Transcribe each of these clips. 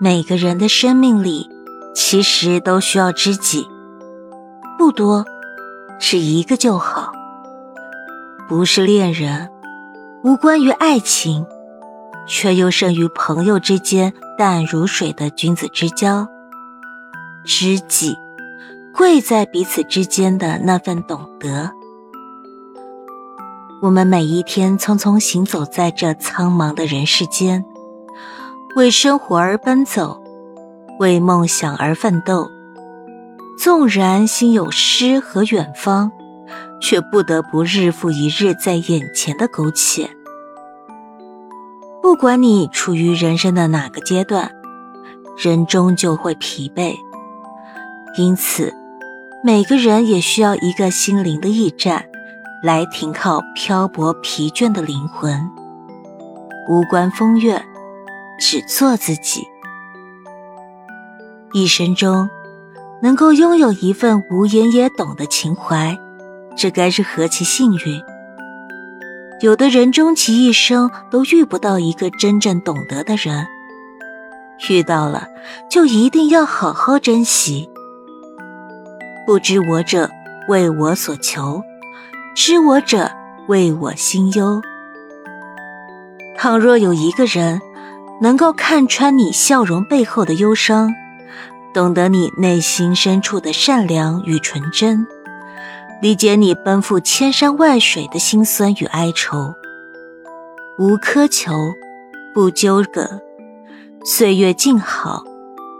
每个人的生命里，其实都需要知己，不多，是一个就好。不是恋人，无关于爱情，却又胜于朋友之间淡如水的君子之交。知己，贵在彼此之间的那份懂得。我们每一天匆匆行走在这苍茫的人世间，为生活而奔走，为梦想而奋斗。纵然心有诗和远方，却不得不日复一日在眼前的苟且。不管你处于人生的哪个阶段，人终究会疲惫。因此，每个人也需要一个心灵的驿站。来停靠漂泊疲倦的灵魂，无关风月，只做自己。一生中，能够拥有一份无言也懂的情怀，这该是何其幸运！有的人终其一生都遇不到一个真正懂得的人，遇到了就一定要好好珍惜。不知我者，为我所求。知我者，为我心忧。倘若有一个人能够看穿你笑容背后的忧伤，懂得你内心深处的善良与纯真，理解你奔赴千山万水的辛酸与哀愁，无苛求，不纠葛，岁月静好，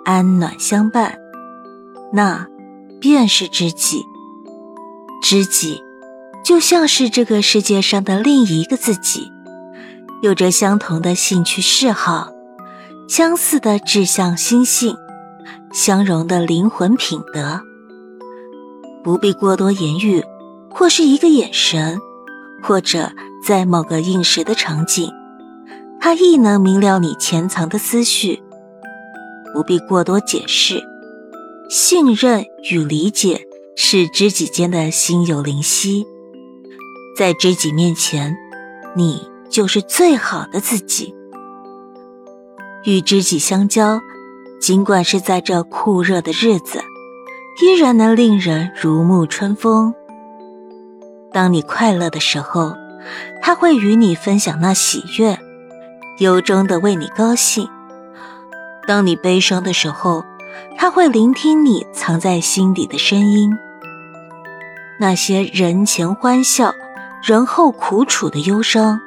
安暖相伴，那便是知己。知己。就像是这个世界上的另一个自己，有着相同的兴趣嗜好，相似的志向心性，相融的灵魂品德。不必过多言语，或是一个眼神，或者在某个应时的场景，他亦能明了你潜藏的思绪。不必过多解释，信任与理解是知己间的心有灵犀。在知己面前，你就是最好的自己。与知己相交，尽管是在这酷热的日子，依然能令人如沐春风。当你快乐的时候，他会与你分享那喜悦，由衷的为你高兴；当你悲伤的时候，他会聆听你藏在心底的声音。那些人前欢笑。人后苦楚的忧伤，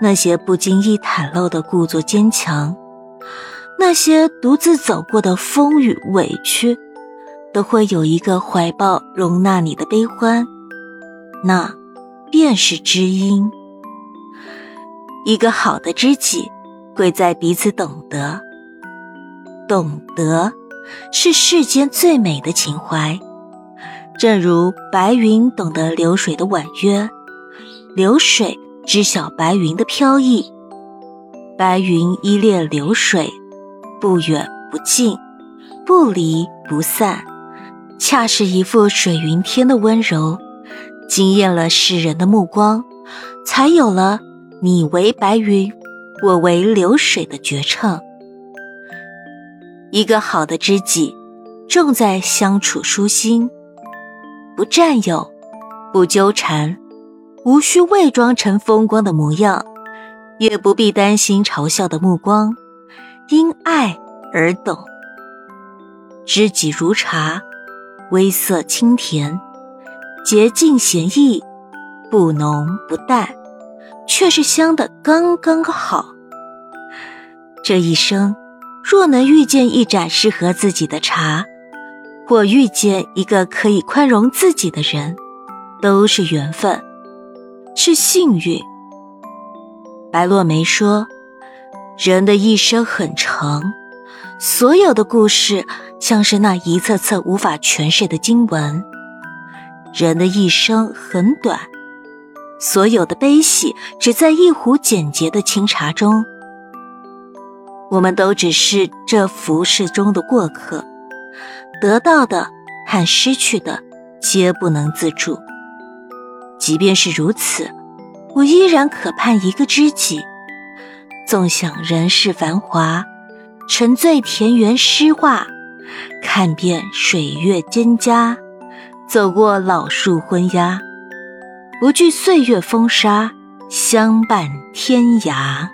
那些不经意袒露的故作坚强，那些独自走过的风雨委屈，都会有一个怀抱容纳你的悲欢，那便是知音。一个好的知己，贵在彼此懂得。懂得，是世间最美的情怀。正如白云懂得流水的婉约，流水知晓白云的飘逸，白云依恋流水，不远不近，不离不散，恰是一副水云天的温柔，惊艳了世人的目光，才有了你为白云，我为流水的绝唱。一个好的知己，重在相处舒心。不占有，不纠缠，无需伪装成风光的模样，也不必担心嘲笑的目光，因爱而懂。知己如茶，微涩清甜，洁净咸逸，不浓不淡，却是香的刚刚好。这一生，若能遇见一盏适合自己的茶。或遇见一个可以宽容自己的人，都是缘分，是幸运。白落梅说：“人的一生很长，所有的故事像是那一册册无法诠释的经文；人的一生很短，所有的悲喜只在一壶简洁的清茶中。我们都只是这浮世中的过客。”得到的和失去的，皆不能自主。即便是如此，我依然渴盼一个知己。纵享人世繁华，沉醉田园诗画，看遍水月蒹葭，走过老树昏鸦，不惧岁月风沙，相伴天涯。